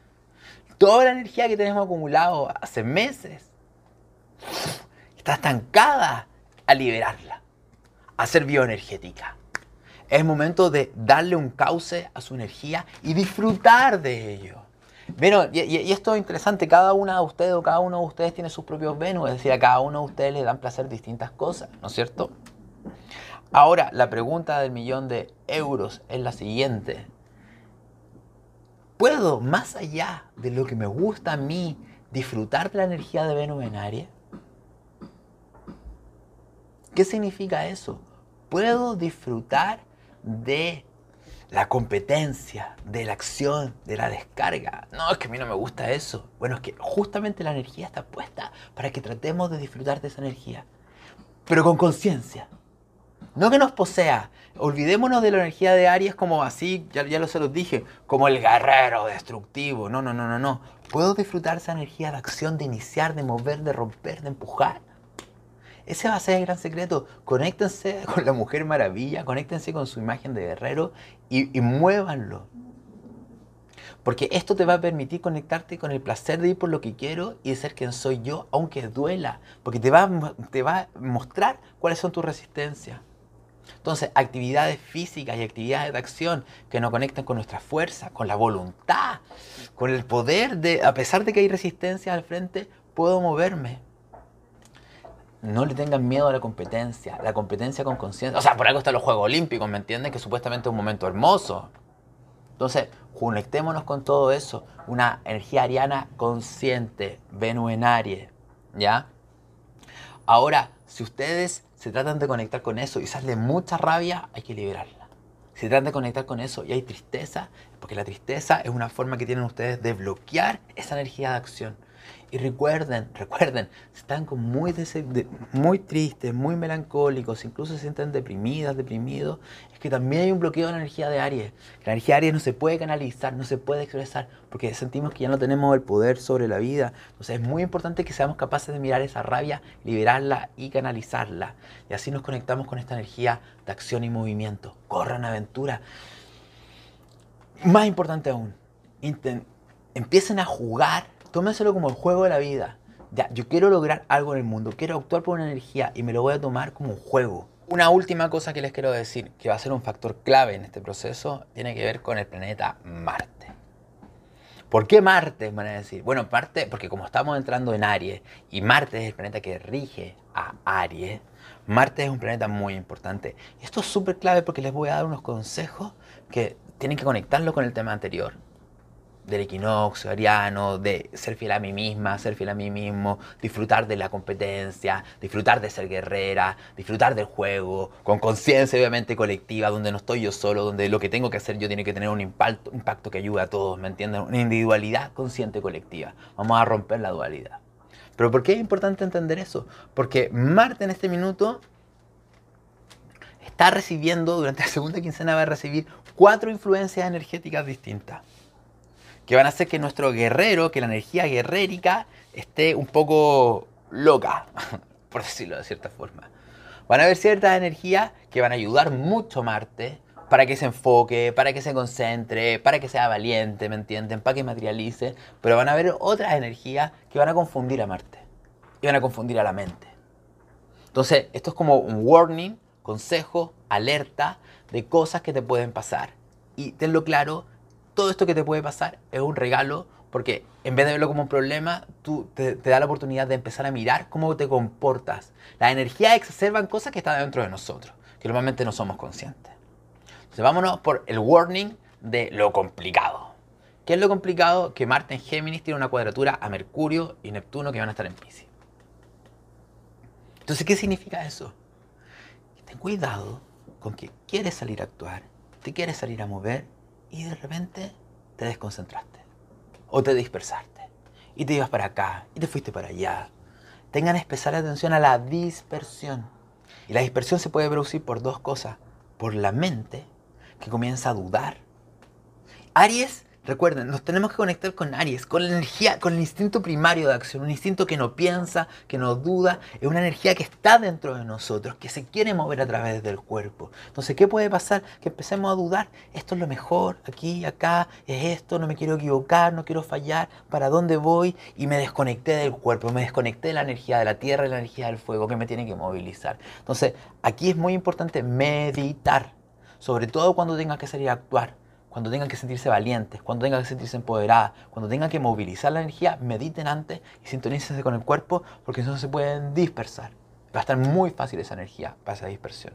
Toda la energía que tenemos acumulado hace meses está estancada a liberarla, a ser bioenergética. Es momento de darle un cauce a su energía y disfrutar de ello. Bueno, y, esto es interesante, cada una de ustedes o cada uno de ustedes tiene sus propios Venus, es decir, a cada uno de ustedes le dan placer distintas cosas, ¿no es cierto? Ahora, la pregunta del millón de euros es la siguiente. ¿Puedo, más allá de lo que me gusta a mí, disfrutar de la energía de Venus en Aries? ¿Qué significa eso? Puedo disfrutar de la competencia, de la acción, de la descarga. No, es que a mí no me gusta eso. Bueno, es que justamente la energía está puesta para que tratemos de disfrutar de esa energía, pero con conciencia. No que nos posea. Olvidémonos de la energía de Aries como así, ya, ya lo se los dije, como el guerrero destructivo. No, no, no, no, no. Puedo disfrutar esa energía de acción, de iniciar, de mover, de romper, de empujar. Ese va a ser el gran secreto. Conéctense con la Mujer Maravilla, conéctense con su imagen de guerrero y, y muévanlo. Porque esto te va a permitir conectarte con el placer de ir por lo que quiero y de ser quien soy yo, aunque duela. Porque te va, te va a mostrar cuáles son tus resistencias. Entonces, actividades físicas y actividades de acción que nos conectan con nuestra fuerza, con la voluntad, con el poder de, a pesar de que hay resistencia al frente, puedo moverme. No le tengan miedo a la competencia, la competencia con conciencia. O sea, por algo están los Juegos Olímpicos, ¿me entienden? Que supuestamente es un momento hermoso. Entonces, conectémonos con todo eso. Una energía ariana consciente, Venus en Aries, ¿ya? Ahora, si ustedes se tratan de conectar con eso y sale mucha rabia, hay que liberarla. Si tratan de conectar con eso y hay tristeza, porque la tristeza es una forma que tienen ustedes de bloquear esa energía de acción. Y recuerden, recuerden, están muy, muy tristes, muy melancólicos, incluso se sienten deprimidas, deprimidos, es que también hay un bloqueo de la energía de Aries. la energía de Aries no se puede canalizar, no se puede expresar, porque sentimos que ya no tenemos el poder sobre la vida. Entonces es muy importante que seamos capaces de mirar esa rabia, liberarla y canalizarla. Y así nos conectamos con esta energía de acción y movimiento. Corran aventura. Más importante aún, empiecen a jugar tómenselo como el juego de la vida. Ya, yo quiero lograr algo en el mundo, quiero actuar por una energía y me lo voy a tomar como un juego. Una última cosa que les quiero decir, que va a ser un factor clave en este proceso, tiene que ver con el planeta Marte. ¿Por qué Marte? Van a decir. Bueno, Marte, porque como estamos entrando en Aries y Marte es el planeta que rige a Aries, Marte es un planeta muy importante. Esto es súper clave porque les voy a dar unos consejos que tienen que conectarlo con el tema anterior del equinoccio ariano, de ser fiel a mí misma, ser fiel a mí mismo, disfrutar de la competencia, disfrutar de ser guerrera, disfrutar del juego, con conciencia obviamente colectiva, donde no estoy yo solo, donde lo que tengo que hacer yo tiene que tener un impacto, que ayude a todos, ¿me entienden? Una individualidad consciente colectiva. Vamos a romper la dualidad. Pero ¿por qué es importante entender eso? Porque Marte en este minuto está recibiendo, durante la segunda quincena va a recibir cuatro influencias energéticas distintas que van a hacer que nuestro guerrero, que la energía guerrérica esté un poco loca, por decirlo de cierta forma. Van a haber ciertas energías que van a ayudar mucho a Marte, para que se enfoque, para que se concentre, para que sea valiente, ¿me entienden? Para que materialice, pero van a haber otras energías que van a confundir a Marte y van a confundir a la mente. Entonces, esto es como un warning, consejo, alerta de cosas que te pueden pasar. Y tenlo claro, todo esto que te puede pasar es un regalo porque en vez de verlo como un problema, tú te, da la oportunidad de empezar a mirar cómo te comportas. La energía exacerban cosas que están dentro de nosotros, que normalmente no somos conscientes. Entonces vámonos por el warning de lo complicado. ¿Qué es lo complicado? Que Marte en Géminis tiene una cuadratura a Mercurio y Neptuno que van a estar en Pisces. Entonces, ¿qué significa eso? Ten cuidado con que quieres salir a actuar, te quieres salir a mover y de repente te desconcentraste o te dispersaste y te ibas para acá y te fuiste para allá. Tengan especial atención a la dispersión. Y la dispersión se puede producir por dos cosas. Por la mente, que comienza a dudar. Aries Recuerden, nos tenemos que conectar con Aries, con la energía, con el instinto primario de acción, un instinto que no piensa, que no duda, es una energía que está dentro de nosotros, que se quiere mover a través del cuerpo. Entonces, ¿qué puede pasar? Que empecemos a dudar, esto es lo mejor, aquí, acá, es esto, no me quiero equivocar, no quiero fallar, ¿para dónde voy? Y me desconecté del cuerpo, me desconecté de la energía de la tierra y la energía del fuego que me tiene que movilizar. Entonces, aquí es muy importante meditar, sobre todo cuando tengas que salir a actuar cuando tengan que sentirse valientes, cuando tengan que sentirse empoderadas, cuando tengan que movilizar la energía, mediten antes y sintonícense con el cuerpo porque no se pueden dispersar. Va a estar muy fácil esa energía para esa dispersión.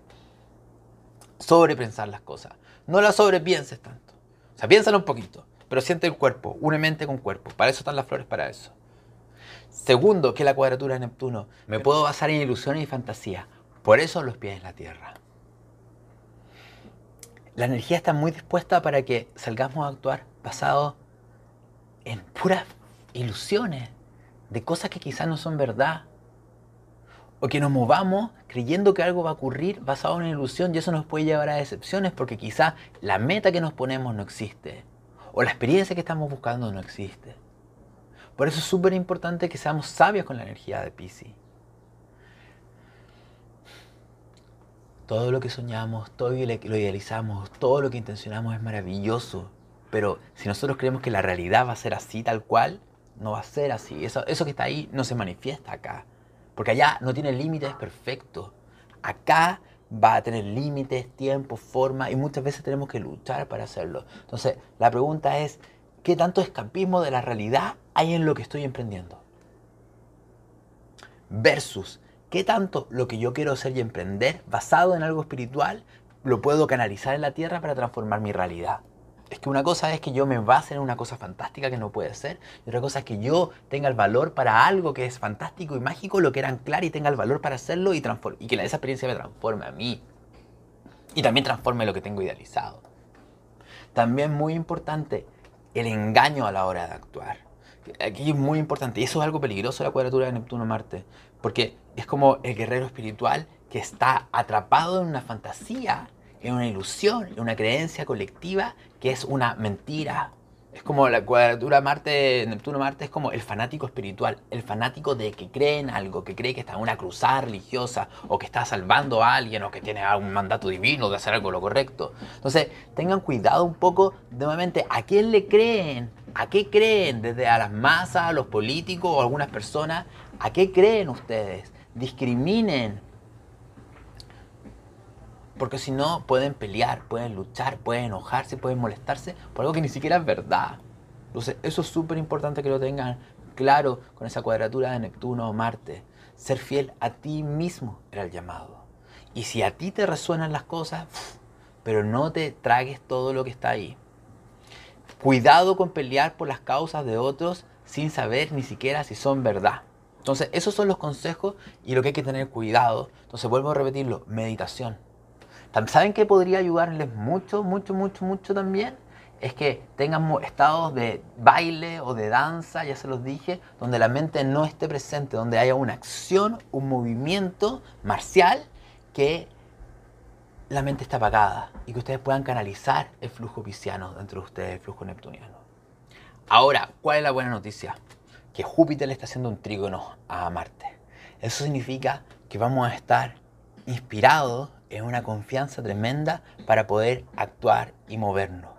Sobrepensar las cosas. No las sobrepienses tanto. O sea, piénsalo un poquito, pero siente el cuerpo, une mente con cuerpo. Para eso están las flores, para eso. Segundo, que la cuadratura de Neptuno. Me puedo basar en ilusiones y fantasía. Por eso los pies en la tierra la energía está muy dispuesta para que salgamos a actuar basado en puras ilusiones de cosas que quizás no son verdad. O que nos movamos creyendo que algo va a ocurrir basado en una ilusión y eso nos puede llevar a decepciones porque quizás la meta que nos ponemos no existe. O la experiencia que estamos buscando no existe. Por eso es súper importante que seamos sabios con la energía de Pisces. Todo lo que soñamos, todo lo idealizamos, todo lo que intencionamos es maravilloso. Pero si nosotros creemos que la realidad va a ser así, tal cual, no va a ser así. Eso, eso que está ahí no se manifiesta acá. Porque allá no tiene límites perfectos. Acá va a tener límites, tiempo, forma y muchas veces tenemos que luchar para hacerlo. Entonces, la pregunta es, ¿qué tanto escapismo de la realidad hay en lo que estoy emprendiendo? Versus, ¿Qué tanto lo que yo quiero hacer y emprender, basado en algo espiritual, lo puedo canalizar en la tierra para transformar mi realidad? Es que una cosa es que yo me base en una cosa fantástica que no puede ser, y otra cosa es que yo tenga el valor para algo que es fantástico y mágico, lo quiera anclar y tenga el valor para hacerlo y, y que esa experiencia me transforme a mí. Y también transforme lo que tengo idealizado. También muy importante, el engaño a la hora de actuar. Aquí es muy importante, y eso es algo peligroso la cuadratura de Neptuno-Marte, porque es como el guerrero espiritual que está atrapado en una fantasía, en una ilusión, en una creencia colectiva que es una mentira. Es como la cuadratura Marte, Neptuno-Marte es como el fanático espiritual, el fanático de que cree en algo, que cree que está en una cruzada religiosa o que está salvando a alguien o que tiene un mandato divino de hacer algo lo correcto. Entonces, tengan cuidado un poco, nuevamente, a quién le creen, a qué creen, desde a las masas, a los políticos o algunas personas, a qué creen ustedes discriminen. Porque si no, pueden pelear, pueden luchar, pueden enojarse, pueden molestarse por algo que ni siquiera es verdad. Entonces, eso es súper importante que lo tengan claro con esa cuadratura de Neptuno o Marte. Ser fiel a ti mismo era el llamado. Y si a ti te resuenan las cosas, pero no te tragues todo lo que está ahí. Cuidado con pelear por las causas de otros sin saber ni siquiera si son verdad. Entonces, esos son los consejos y lo que hay que tener cuidado. Entonces, vuelvo a repetirlo, meditación. ¿Saben qué podría ayudarles mucho, mucho, mucho, mucho también? Es que tengan estados de baile o de danza, ya se los dije, donde la mente no esté presente, donde haya una acción, un movimiento marcial que la mente está apagada y que ustedes puedan canalizar el flujo pisciano dentro de ustedes, el flujo neptuniano. Ahora, ¿cuál es la buena noticia? que Júpiter le está haciendo un trígono a Marte. Eso significa que vamos a estar inspirados es una confianza tremenda para poder actuar y movernos.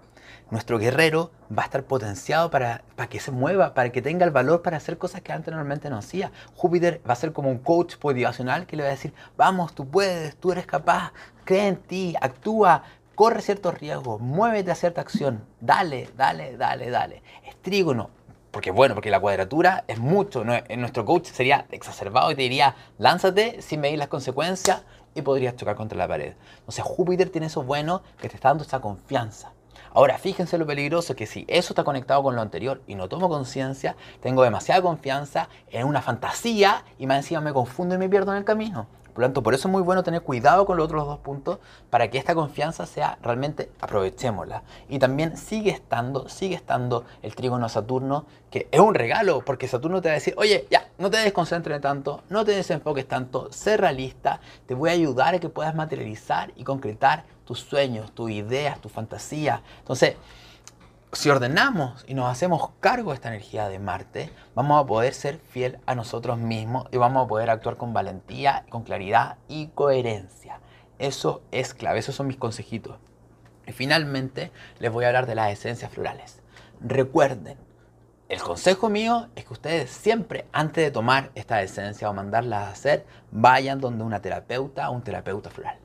Nuestro guerrero va a estar potenciado para, para que se mueva, para que tenga el valor para hacer cosas que antes normalmente no hacía. Júpiter va a ser como un coach motivacional que le va a decir, vamos, tú puedes, tú eres capaz, cree en ti, actúa, corre ciertos riesgos, muévete a cierta acción, dale, dale, dale, dale. Es trígono, porque bueno, porque la cuadratura es mucho. Nuestro coach sería exacerbado y te diría, lánzate sin medir las consecuencias y podrías chocar contra la pared. Entonces Júpiter tiene eso bueno que te está dando esa confianza. Ahora, fíjense lo peligroso que si eso está conectado con lo anterior y no tomo conciencia, tengo demasiada confianza en una fantasía y más encima me confundo y me pierdo en el camino. Por lo tanto, por eso es muy bueno tener cuidado con los otros dos puntos para que esta confianza sea realmente aprovechémosla. Y también sigue estando, sigue estando el trígono Saturno, que es un regalo, porque Saturno te va a decir, oye, ya, no te desconcentres tanto, no te desenfoques tanto, sé realista, te voy a ayudar a que puedas materializar y concretar tus sueños, tus ideas, tu fantasía. Entonces, si ordenamos y nos hacemos cargo de esta energía de Marte, vamos a poder ser fiel a nosotros mismos y vamos a poder actuar con valentía, con claridad y coherencia. Eso es clave, esos son mis consejitos. Y finalmente les voy a hablar de las esencias florales. Recuerden, el consejo mío es que ustedes siempre, antes de tomar esta esencia o mandarla a hacer, vayan donde una terapeuta o un terapeuta floral.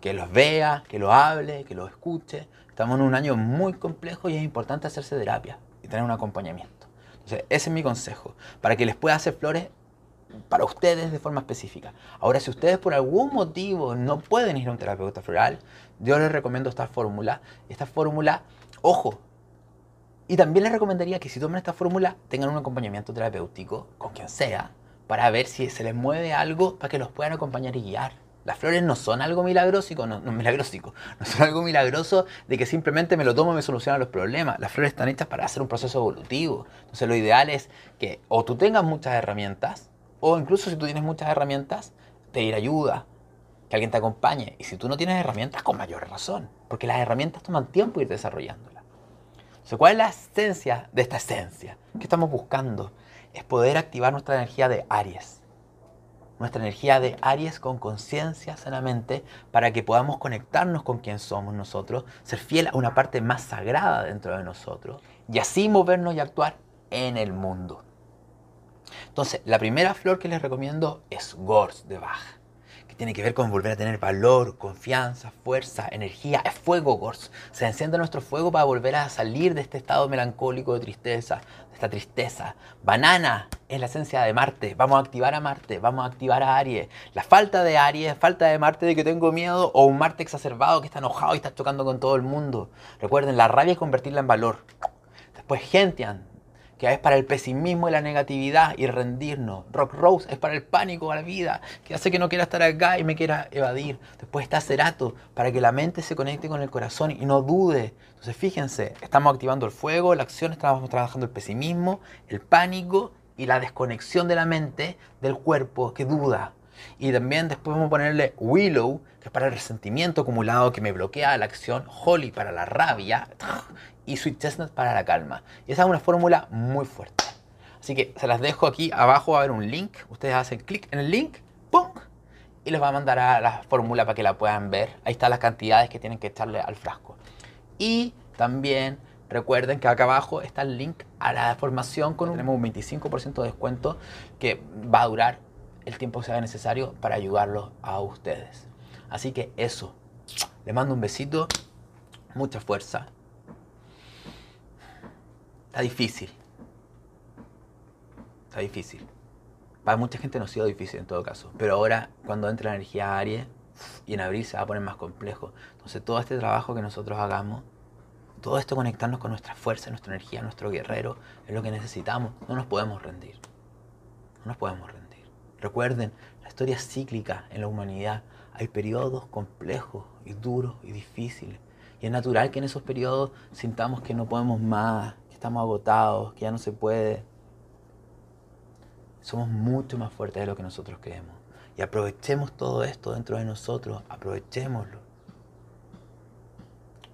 Que los vea, que lo hable, que lo escuche, Estamos en un año muy complejo y es importante hacerse terapia y tener un acompañamiento. Entonces, ese es mi consejo, para que les pueda hacer flores para ustedes de forma específica. Ahora, si ustedes por algún motivo no pueden ir a un terapeuta floral, yo les recomiendo esta fórmula. Esta fórmula, ojo, y también les recomendaría que si toman esta fórmula tengan un acompañamiento terapéutico con quien sea, para ver si se les mueve algo para que los puedan acompañar y guiar. Las flores no son algo milagrosico, no, no, no son algo milagroso de que simplemente me lo tomo y me solucionan los problemas. Las flores están hechas para hacer un proceso evolutivo. Entonces lo ideal es que o tú tengas muchas herramientas, o incluso si tú tienes muchas herramientas, pedir ayuda, que alguien te acompañe. Y si tú no tienes herramientas, con mayor razón, porque las herramientas toman tiempo ir desarrollándolas. ¿cuál es la esencia de esta esencia? ¿Qué estamos buscando? Es poder activar nuestra energía de Aries nuestra energía de Aries con conciencia sanamente para que podamos conectarnos con quien somos nosotros, ser fiel a una parte más sagrada dentro de nosotros y así movernos y actuar en el mundo. Entonces, la primera flor que les recomiendo es Gors de Bach tiene que ver con volver a tener valor, confianza, fuerza, energía. Es fuego, Gors. Se enciende nuestro fuego para volver a salir de este estado melancólico de tristeza, de esta tristeza. Banana es la esencia de Marte. Vamos a activar a Marte, vamos a activar a Aries. La falta de Aries, falta de Marte de que tengo miedo o un Marte exacerbado que está enojado y está chocando con todo el mundo. Recuerden, la rabia es convertirla en valor. Después Gentian, que es para el pesimismo y la negatividad y rendirnos. Rock Rose es para el pánico a la vida, que hace que no quiera estar acá y me quiera evadir. Después está Cerato, para que la mente se conecte con el corazón y no dude. Entonces fíjense, estamos activando el fuego, la acción, estamos trabajando el pesimismo, el pánico y la desconexión de la mente del cuerpo que duda. Y también después vamos a ponerle Willow, que es para el resentimiento acumulado que me bloquea la acción, Holly para la rabia y Sweet Chestnut para la calma. Y esa es una fórmula muy fuerte. Así que se las dejo aquí abajo, va a haber un link. Ustedes hacen clic en el link, ¡pum! Y les va a mandar a la fórmula para que la puedan ver. Ahí están las cantidades que tienen que echarle al frasco. Y también recuerden que acá abajo está el link a la formación con un, un 25% de descuento que va a durar el tiempo que sea necesario para ayudarlos a ustedes. Así que eso. Les mando un besito, mucha fuerza Está difícil. Está difícil. Para mucha gente no ha sido difícil en todo caso. Pero ahora, cuando entra la energía Aries y en abril se va a poner más complejo. Entonces, todo este trabajo que nosotros hagamos, todo esto conectarnos con nuestra fuerza, nuestra energía, nuestro guerrero, es lo que necesitamos. No nos podemos rendir. No nos podemos rendir. Recuerden, la historia cíclica en la humanidad. Hay periodos complejos y duros y difíciles. Y es natural que en esos periodos sintamos que no podemos más, estamos agotados, que ya no se puede. Somos mucho más fuertes de lo que nosotros creemos. Y aprovechemos todo esto dentro de nosotros, aprovechémoslo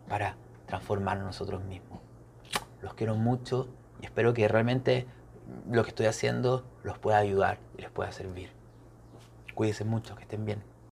para transformarnos nosotros mismos. Los quiero mucho y espero que realmente lo que estoy haciendo los pueda ayudar y les pueda servir. Cuídense mucho, que estén bien.